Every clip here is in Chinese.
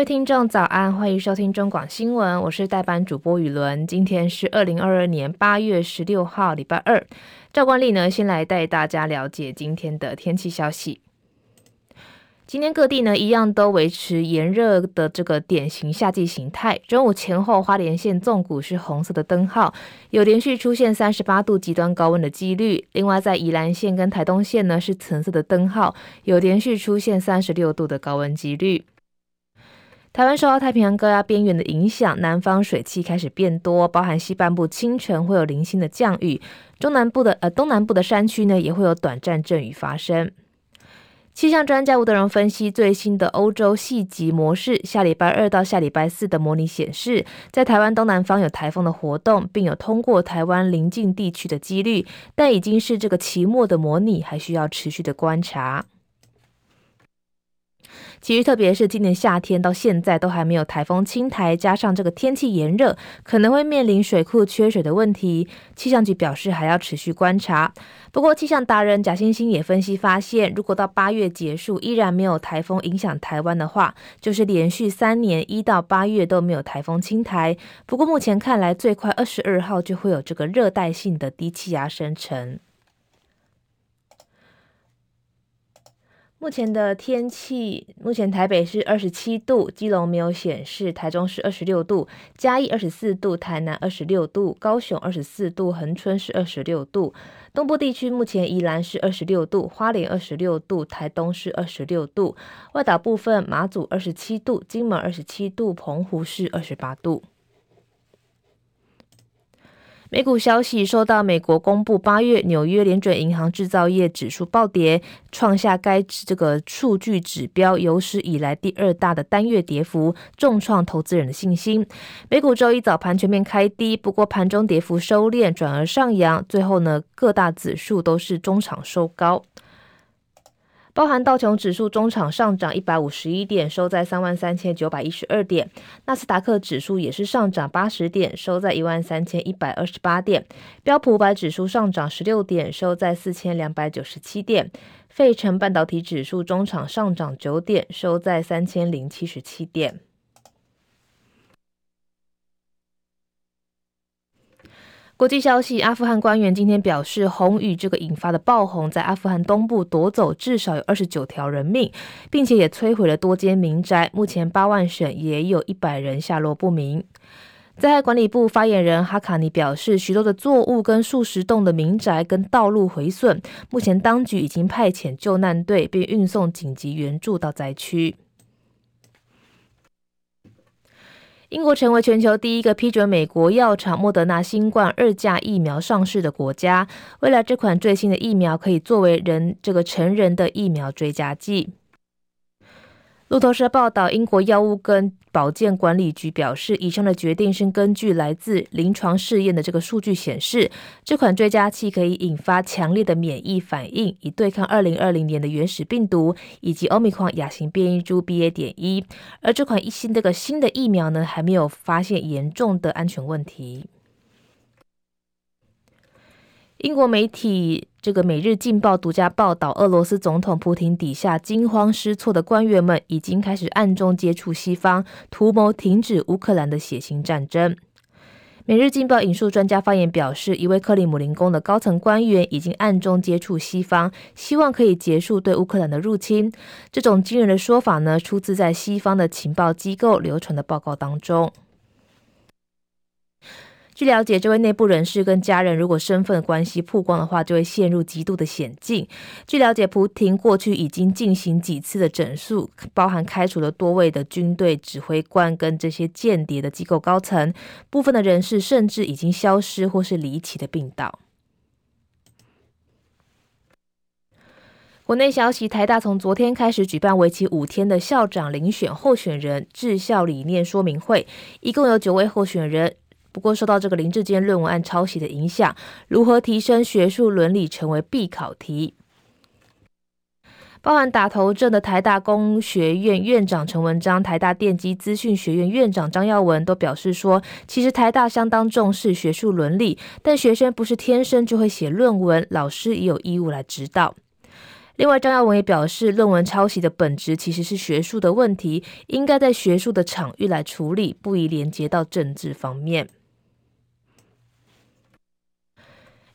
各位听众早安，欢迎收听中广新闻，我是代班主播雨伦。今天是二零二二年八月十六号，礼拜二。照惯例呢，先来带大家了解今天的天气消息。今天各地呢，一样都维持炎热的这个典型夏季形态。中午前后，花莲县纵谷是红色的灯号，有连续出现三十八度极端高温的几率。另外，在宜兰县跟台东县呢，是橙色的灯号，有连续出现三十六度的高温几率。台湾受到太平洋高压边缘的影响，南方水汽开始变多，包含西半部清晨会有零星的降雨，中南部的呃东南部的山区呢，也会有短暂阵雨发生。气象专家吴德荣分析最新的欧洲细级模式，下礼拜二到下礼拜四的模拟显示，在台湾东南方有台风的活动，并有通过台湾邻近地区的几率，但已经是这个期末的模拟，还需要持续的观察。其实，特别是今年夏天到现在都还没有台风侵台，加上这个天气炎热，可能会面临水库缺水的问题。气象局表示还要持续观察。不过，气象达人贾欣欣也分析发现，如果到八月结束依然没有台风影响台湾的话，就是连续三年一到八月都没有台风侵台。不过，目前看来最快二十二号就会有这个热带性的低气压生成。目前的天气，目前台北是二十七度，基隆没有显示，台中是二十六度，嘉义二十四度，台南二十六度，高雄二十四度，恒春是二十六度。东部地区目前宜兰是二十六度，花莲二十六度，台东是二十六度。外岛部分马祖二十七度，金门二十七度，澎湖是二十八度。美股消息，受到美国公布八月纽约联准银行制造业指数暴跌，创下该这个数据指标有史以来第二大的单月跌幅，重创投资人的信心。美股周一早盘全面开低，不过盘中跌幅收敛，转而上扬，最后呢，各大指数都是中场收高。包含道琼指数中场上涨一百五十一点，收在三万三千九百一十二点；纳斯达克指数也是上涨八十点，收在一万三千一百二十八点；标普五百指数上涨十六点，收在四千两百九十七点；费城半导体指数中场上涨九点，收在三千零七十七点。国际消息：阿富汗官员今天表示，红雨这个引发的暴洪在阿富汗东部夺走至少有二十九条人命，并且也摧毁了多间民宅。目前八万省也有一百人下落不明。灾害管理部发言人哈卡尼表示，许多的作物跟数十栋的民宅跟道路毁损，目前当局已经派遣救难队，并运送紧急援助到灾区。英国成为全球第一个批准美国药厂莫德纳新冠二价疫苗上市的国家。未来这款最新的疫苗可以作为人这个成人的疫苗追加剂。路透社报道，英国药物跟保健管理局表示，以上的决定是根据来自临床试验的这个数据显示，这款追加剂可以引发强烈的免疫反应，以对抗二零二零年的原始病毒以及欧米克亚型变异株 BA. 点一。而这款一新这个新的疫苗呢，还没有发现严重的安全问题。英国媒体这个《每日镜报》独家报道，俄罗斯总统普亭底下惊慌失措的官员们已经开始暗中接触西方，图谋停止乌克兰的血腥战争。《每日镜报》引述专家发言表示，一位克里姆林宫的高层官员已经暗中接触西方，希望可以结束对乌克兰的入侵。这种惊人的说法呢，出自在西方的情报机构流传的报告当中。据了解，这位内部人士跟家人如果身份关系曝光的话，就会陷入极度的险境。据了解，普廷过去已经进行几次的整肃，包含开除了多位的军队指挥官跟这些间谍的机构高层，部分的人士甚至已经消失或是离奇的病倒。国内消息，台大从昨天开始举办为期五天的校长遴选候选人治校理念说明会，一共有九位候选人。不过，受到这个林志坚论文案抄袭的影响，如何提升学术伦理成为必考题。包含打头阵的台大工学院院长陈文章、台大电机资讯学院院长张耀文都表示说，其实台大相当重视学术伦理，但学生不是天生就会写论文，老师也有义务来指导。另外，张耀文也表示，论文抄袭的本质其实是学术的问题，应该在学术的场域来处理，不宜连接到政治方面。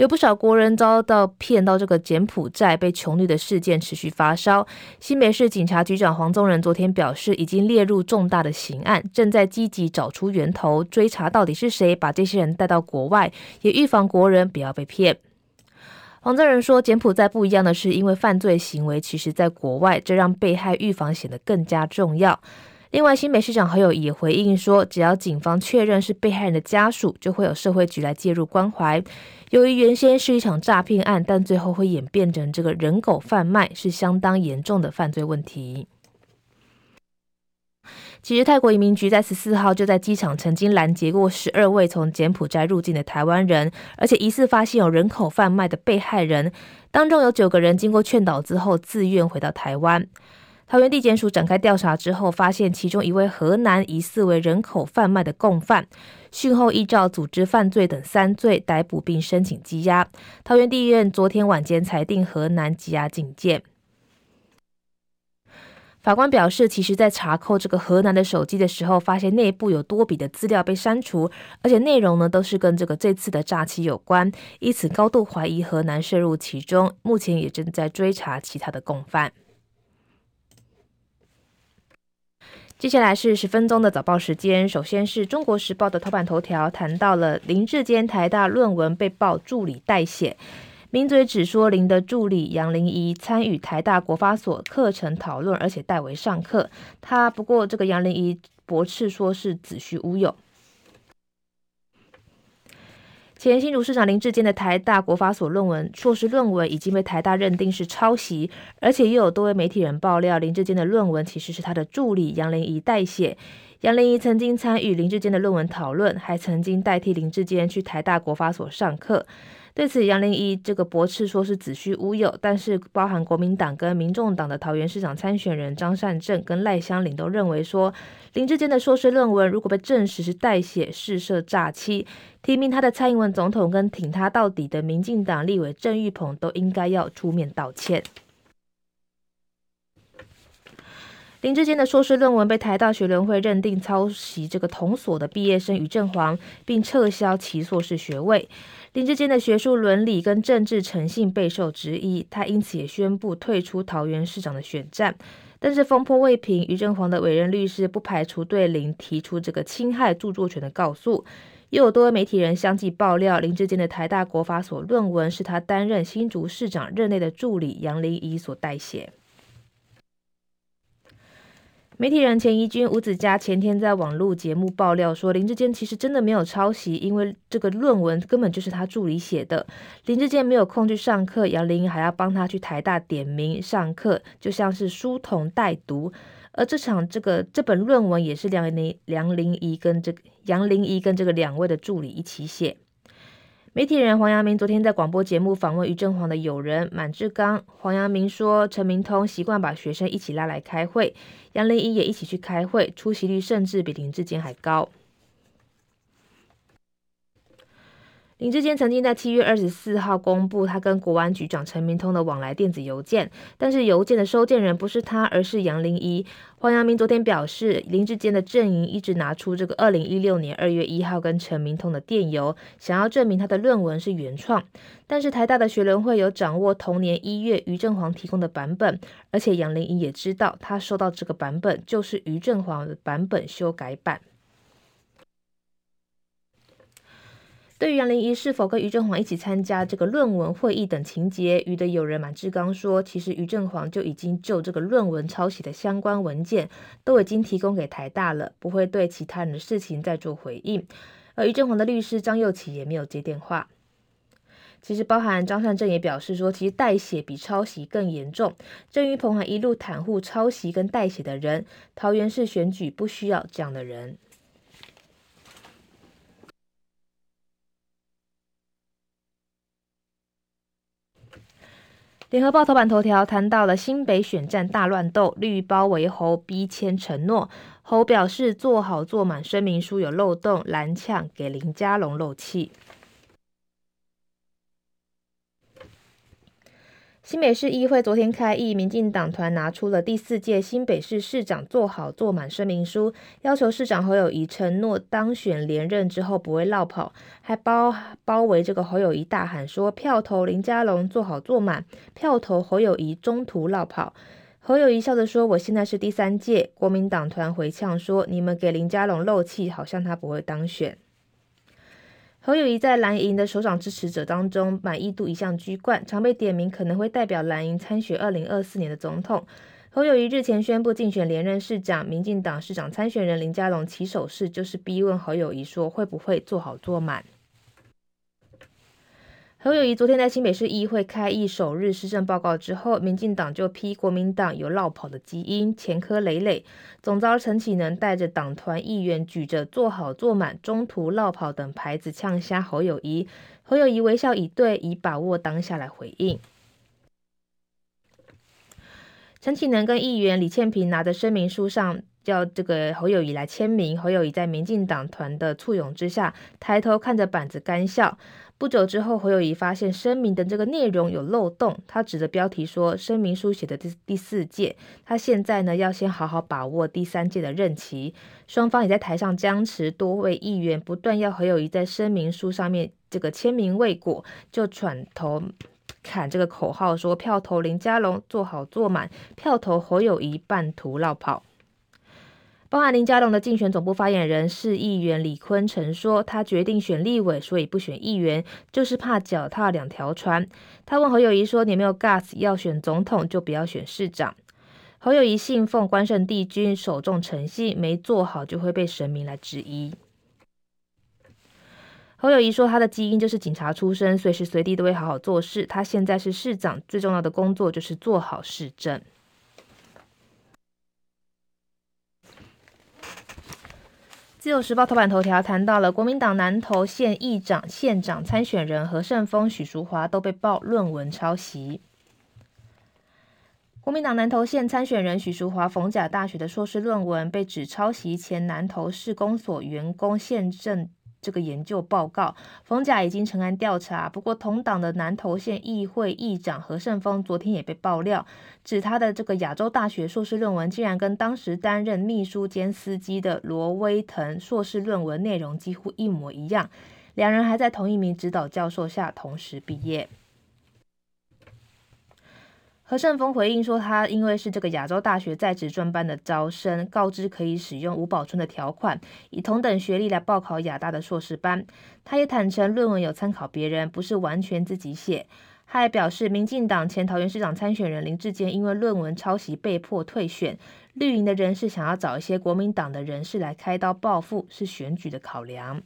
有不少国人遭到骗到这个柬埔寨被穷绿的事件持续发烧。新北市警察局长黄宗仁昨天表示，已经列入重大的刑案，正在积极找出源头，追查到底是谁把这些人带到国外，也预防国人不要被骗。黄宗仁说，柬埔寨不一样的是，因为犯罪行为其实在国外，这让被害预防显得更加重要。另外，新北市长好友也回应说，只要警方确认是被害人的家属，就会有社会局来介入关怀。由于原先是一场诈骗案，但最后会演变成这个人狗贩卖，是相当严重的犯罪问题。其实，泰国移民局在十四号就在机场曾经拦截过十二位从柬埔寨入境的台湾人，而且疑似发现有人口贩卖的被害人，当中有九个人经过劝导之后自愿回到台湾。桃园地检署展开调查之后，发现其中一位河南疑似为人口贩卖的共犯，讯后依照组织犯罪等三罪逮捕并申请羁押。桃园地院昨天晚间裁定河南羁押禁见。法官表示，其实，在查扣这个河南的手机的时候，发现内部有多笔的资料被删除，而且内容呢都是跟这个这次的诈欺有关，因此高度怀疑河南涉入其中。目前也正在追查其他的共犯。接下来是十分钟的早报时间，首先是中国时报的头版头条，谈到了林志坚台大论文被曝助理代写。名嘴只说林的助理杨林仪参与台大国发所课程讨论，而且代为上课。他不过这个杨林仪驳斥说是子虚乌有。前新竹市长林志坚的台大国法所论文硕士论文已经被台大认定是抄袭，而且又有多位媒体人爆料林志坚的论文其实是他的助理杨玲仪代写。杨玲仪曾经参与林志坚的论文讨论，还曾经代替林志坚去台大国法所上课。对此，杨林一这个驳斥说是子虚乌有，但是包含国民党跟民众党的桃园市长参选人张善政跟赖香伶都认为说，林志坚的硕士论文如果被证实是代写、试射诈欺，提名他的蔡英文总统跟挺他到底的民进党立委郑玉鹏都应该要出面道歉。林志坚的硕士论文被台大学联会认定抄袭，这个同所的毕业生于正煌，并撤销其硕士学位。林志坚的学术伦理跟政治诚信备受质疑，他因此也宣布退出桃园市长的选战。但是风波未平，于正煌的委任律师不排除对林提出这个侵害著作权的告诉。又有多位媒体人相继爆料，林志坚的台大国法所论文是他担任新竹市长任内的助理杨林仪所代写。媒体人钱怡君、吴子嘉前天在网络节目爆料说，林志坚其实真的没有抄袭，因为这个论文根本就是他助理写的。林志坚没有空去上课，杨玲还要帮他去台大点名上课，就像是书童代读。而这场这个这本论文也是梁林梁玲仪跟这个杨玲仪跟这个两位的助理一起写。媒体人黄阳明昨天在广播节目访问于正煌的友人满志刚，黄阳明说，陈明通习惯把学生一起拉来开会，杨林一也一起去开会，出席率甚至比林志坚还高。林志坚曾经在七月二十四号公布他跟国安局长陈明通的往来电子邮件，但是邮件的收件人不是他，而是杨玲仪。黄阳明昨天表示，林志坚的阵营一直拿出这个二零一六年二月一号跟陈明通的电邮，想要证明他的论文是原创。但是台大的学联会有掌握同年一月于正煌提供的版本，而且杨玲仪也知道他收到这个版本就是于正煌的版本修改版。对于杨玲仪是否跟于正煌一起参加这个论文会议等情节，于的友人满志刚说，其实于正煌就已经就这个论文抄袭的相关文件都已经提供给台大了，不会对其他人的事情再做回应。而于正煌的律师张又起也没有接电话。其实包含张善政也表示说，其实代写比抄袭更严重。郑运鹏还一路袒护抄袭跟代写的人，桃园市选举不需要这样的人。联合报头版头条谈到了新北选战大乱斗，绿包围侯逼签承诺，侯表示做好做满声明书有漏洞，蓝呛给林佳龙漏气。新北市议会昨天开议，民进党团拿出了第四届新北市市长做好做满声明书，要求市长侯友宜承诺当选连任之后不会落跑，还包包围这个侯友宜大喊说票投林佳龙做好做满，票投侯友宜中途落跑。侯友宜笑着说：“我现在是第三届。”国民党团回呛说：“你们给林佳龙漏气，好像他不会当选。”侯友谊在蓝营的首长支持者当中满意度一向居冠，常被点名可能会代表蓝营参选二零二四年的总统。侯友谊日前宣布竞选连任市长，民进党市长参选人林佳龙起手式就是逼问侯友谊说会不会做好做满。侯友宜昨天在新北市议会开议首日施政报告之后，民进党就批国民党有落跑的基因，前科累累。总召陈启能带着党团议员举着“做好做满”、“中途落跑”等牌子呛瞎侯友宜。侯友宜微笑以对，以把握当下来回应。陈启能跟议员李倩萍拿着声明书上叫这个侯友宜来签名，侯友宜在民进党团的簇拥之下，抬头看着板子干笑。不久之后，侯友谊发现声明的这个内容有漏洞，他指着标题说：“声明书写的第第四届，他现在呢要先好好把握第三届的任期。”双方也在台上僵持，多位议员不断要侯友谊在声明书上面这个签名未果，就转头喊这个口号说：“票投林佳龙，做好做满；票投侯友谊，半途落跑。”包含林佳龙的竞选总部发言人市议员李坤城说，他决定选立委，所以不选议员，就是怕脚踏两条船。他问侯友宜说：“你没有 gas 要选总统，就不要选市长。”侯友宜信奉关圣帝君，首重诚信，没做好就会被神明来质疑。侯友宜说，他的基因就是警察出身，随时随地都会好好做事。他现在是市长，最重要的工作就是做好市政。自由时报头版头条谈到了国民党南投县议长、县长参选人何胜峰、许淑华都被曝论文抄袭。国民党南投县参选人许淑华逢甲大学的硕士论文被指抄袭前南投市公所员工县政。这个研究报告，冯甲已经成案调查。不过，同党的南投县议会议长何胜峰昨天也被爆料，指他的这个亚洲大学硕士论文竟然跟当时担任秘书兼司机的罗威腾硕士论文内容几乎一模一样。两人还在同一名指导教授下同时毕业。何胜峰回应说，他因为是这个亚洲大学在职专班的招生，告知可以使用吴宝春的条款，以同等学历来报考亚大的硕士班。他也坦承论文有参考别人，不是完全自己写。他还表示，民进党前桃园市长参选人林志坚因为论文抄袭被迫退选，绿营的人士想要找一些国民党的人士来开刀报复，是选举的考量。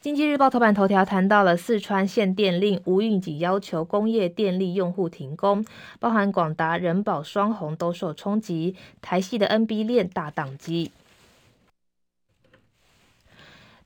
经济日报头版头条谈到了四川限电令，吴运景要求工业电力用户停工，包含广达、人保、双鸿都受冲击，台系的 NB 链大宕机。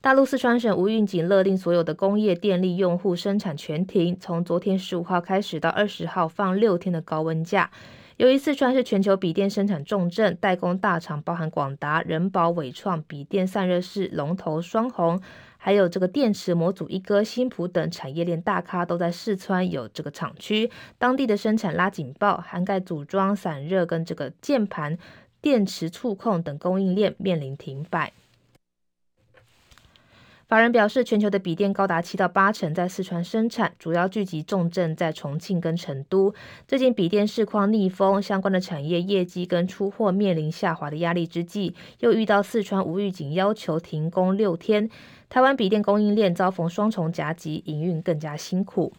大陆四川省吴运景勒令所有的工业电力用户生产全停，从昨天十五号开始到二十号放六天的高温假。由于四川是全球笔电生产重镇，代工大厂包含广达、人保、伟创、笔电散热式龙头双鸿。还有这个电池模组一哥新普等产业链大咖都在四川有这个厂区，当地的生产拉警报，涵盖组装、散热跟这个键盘、电池触控等供应链面临停摆。法人表示，全球的笔电高达七到八成在四川生产，主要聚集重镇在重庆跟成都。最近笔电市况逆风，相关的产业业绩跟出货面临下滑的压力之际，又遇到四川无预警要求停工六天，台湾笔电供应链遭逢双重夹击，营运更加辛苦。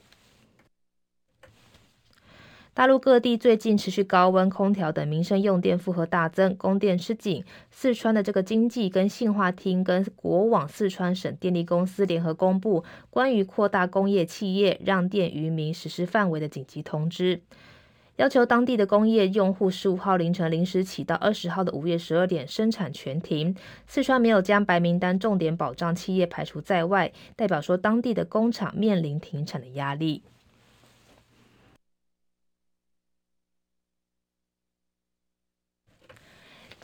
大陆各地最近持续高温，空调等民生用电负荷大增，供电吃紧。四川的这个经济跟信化厅跟国网四川省电力公司联合公布关于扩大工业企业让电于民实施范围的紧急通知，要求当地的工业用户十五号凌晨零时起到二十号的午夜十二点生产全停。四川没有将白名单重点保障企业排除在外，代表说当地的工厂面临停产的压力。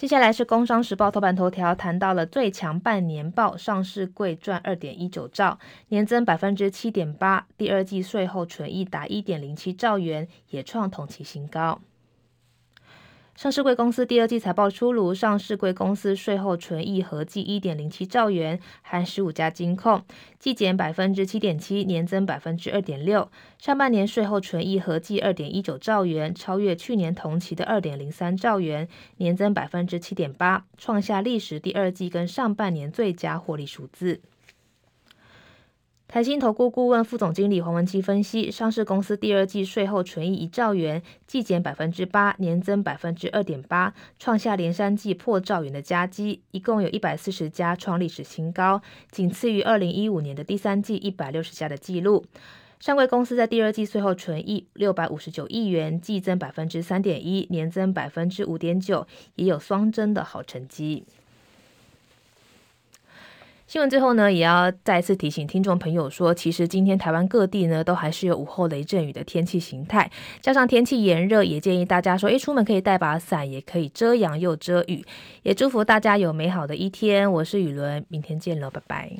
接下来是《工商时报》头版头条，谈到了最强半年报，上市贵赚二点一九兆，年增百分之七点八，第二季税后纯益达一点零七兆元，也创同期新高。上市柜公司第二季财报出炉，上市柜公司税后纯益合计一点零七兆元，含十五家金控，季减百分之七点七，年增百分之二点六。上半年税后纯益合计二点一九兆元，超越去年同期的二点零三兆元，年增百分之七点八，创下历史第二季跟上半年最佳获利数字。台新投顾顾问副总经理黄文基分析，上市公司第二季税后纯益一兆元，季减百分之八，年增百分之二点八，创下连三季破兆元的佳绩，一共有一百四十家创历史新高，仅次于二零一五年的第三季一百六十家的记录。上柜公司在第二季税后纯益六百五十九亿元，季增百分之三点一，年增百分之五点九，也有双增的好成绩。新闻最后呢，也要再次提醒听众朋友说，其实今天台湾各地呢都还是有午后雷阵雨的天气形态，加上天气炎热，也建议大家说，诶，出门可以带把伞，也可以遮阳又遮雨，也祝福大家有美好的一天。我是雨伦，明天见了，拜拜。